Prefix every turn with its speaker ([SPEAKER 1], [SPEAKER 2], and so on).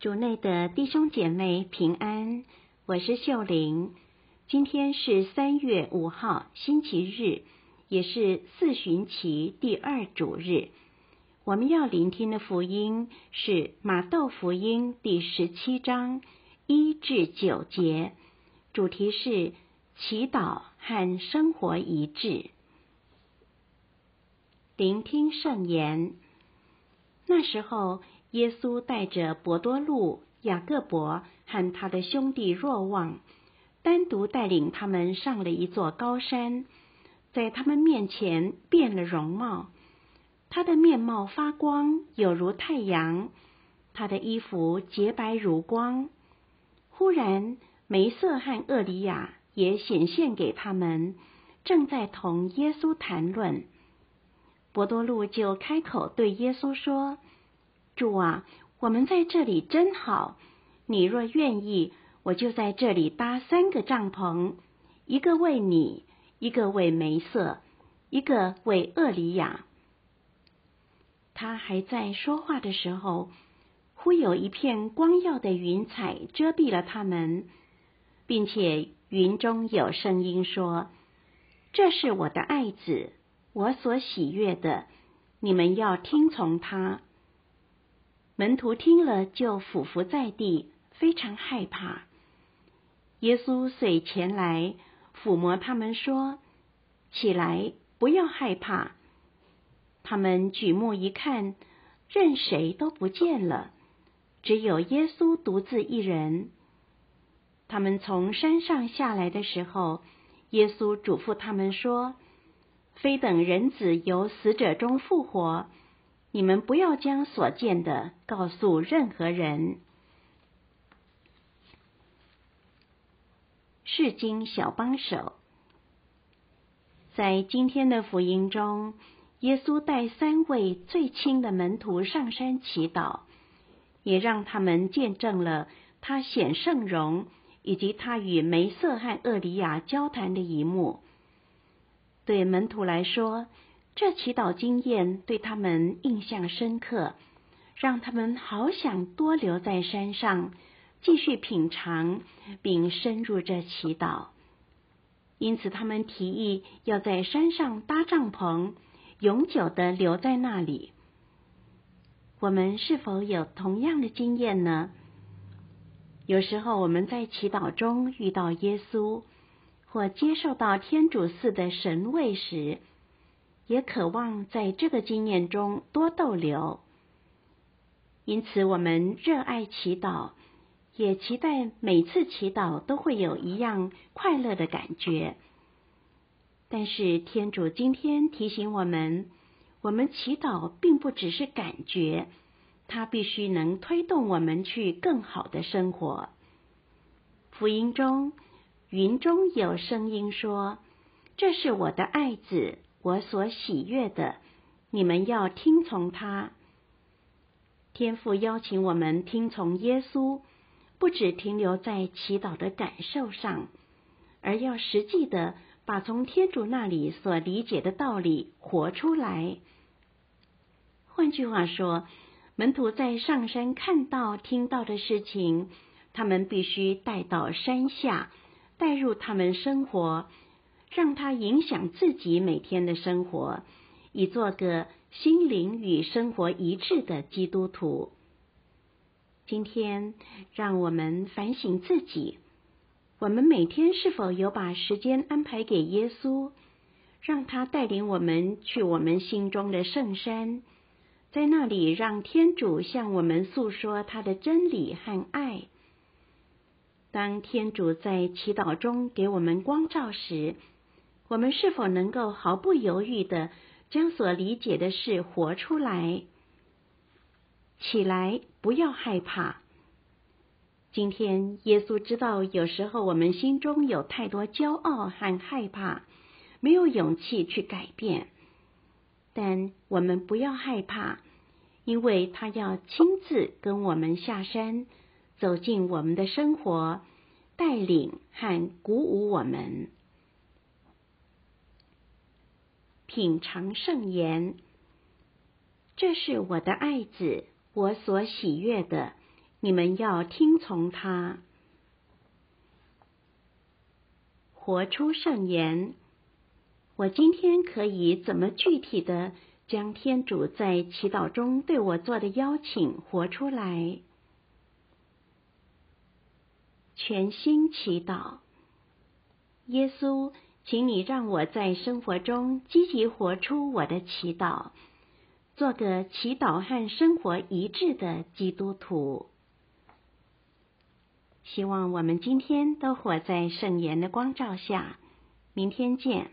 [SPEAKER 1] 主内的弟兄姐妹平安，我是秀玲。今天是三月五号，星期日，也是四旬期第二主日。我们要聆听的福音是马窦福音第十七章一至九节，主题是祈祷和生活一致。聆听圣言。那时候。耶稣带着伯多禄、雅各伯和他的兄弟若望，单独带领他们上了一座高山，在他们面前变了容貌。他的面貌发光，有如太阳；他的衣服洁白如光。忽然，梅瑟和厄里亚也显现给他们，正在同耶稣谈论。伯多禄就开口对耶稣说。主啊，我们在这里真好。你若愿意，我就在这里搭三个帐篷，一个为你，一个为梅瑟，一个为厄里亚。他还在说话的时候，忽有一片光耀的云彩遮蔽了他们，并且云中有声音说：“这是我的爱子，我所喜悦的，你们要听从他。”门徒听了，就俯伏在地，非常害怕。耶稣遂前来抚摸他们，说：“起来，不要害怕。”他们举目一看，任谁都不见了，只有耶稣独自一人。他们从山上下来的时候，耶稣嘱咐他们说：“非等人子由死者中复活。”你们不要将所见的告诉任何人。释经小帮手，在今天的福音中，耶稣带三位最亲的门徒上山祈祷，也让他们见证了他显圣容，以及他与梅瑟和厄里亚交谈的一幕。对门徒来说，这祈祷经验对他们印象深刻，让他们好想多留在山上，继续品尝并深入这祈祷。因此，他们提议要在山上搭帐篷，永久的留在那里。我们是否有同样的经验呢？有时候我们在祈祷中遇到耶稣，或接受到天主寺的神位时，也渴望在这个经验中多逗留，因此我们热爱祈祷，也期待每次祈祷都会有一样快乐的感觉。但是天主今天提醒我们，我们祈祷并不只是感觉，它必须能推动我们去更好的生活。福音中，云中有声音说：“这是我的爱子。”我所喜悦的，你们要听从他。天父邀请我们听从耶稣，不只停留在祈祷的感受上，而要实际的把从天主那里所理解的道理活出来。换句话说，门徒在上山看到、听到的事情，他们必须带到山下，带入他们生活。让它影响自己每天的生活，以做个心灵与生活一致的基督徒。今天，让我们反省自己：我们每天是否有把时间安排给耶稣，让他带领我们去我们心中的圣山，在那里让天主向我们诉说他的真理和爱。当天主在祈祷中给我们光照时，我们是否能够毫不犹豫地将所理解的事活出来？起来，不要害怕。今天，耶稣知道有时候我们心中有太多骄傲和害怕，没有勇气去改变。但我们不要害怕，因为他要亲自跟我们下山，走进我们的生活，带领和鼓舞我们。品尝圣言，这是我的爱子，我所喜悦的，你们要听从他。活出圣言。我今天可以怎么具体的将天主在祈祷中对我做的邀请活出来？全心祈祷，耶稣，请你让我在生活中积极活出我的祈祷，做个祈祷和生活一致的基督徒。希望我们今天都活在圣言的光照下。明天见。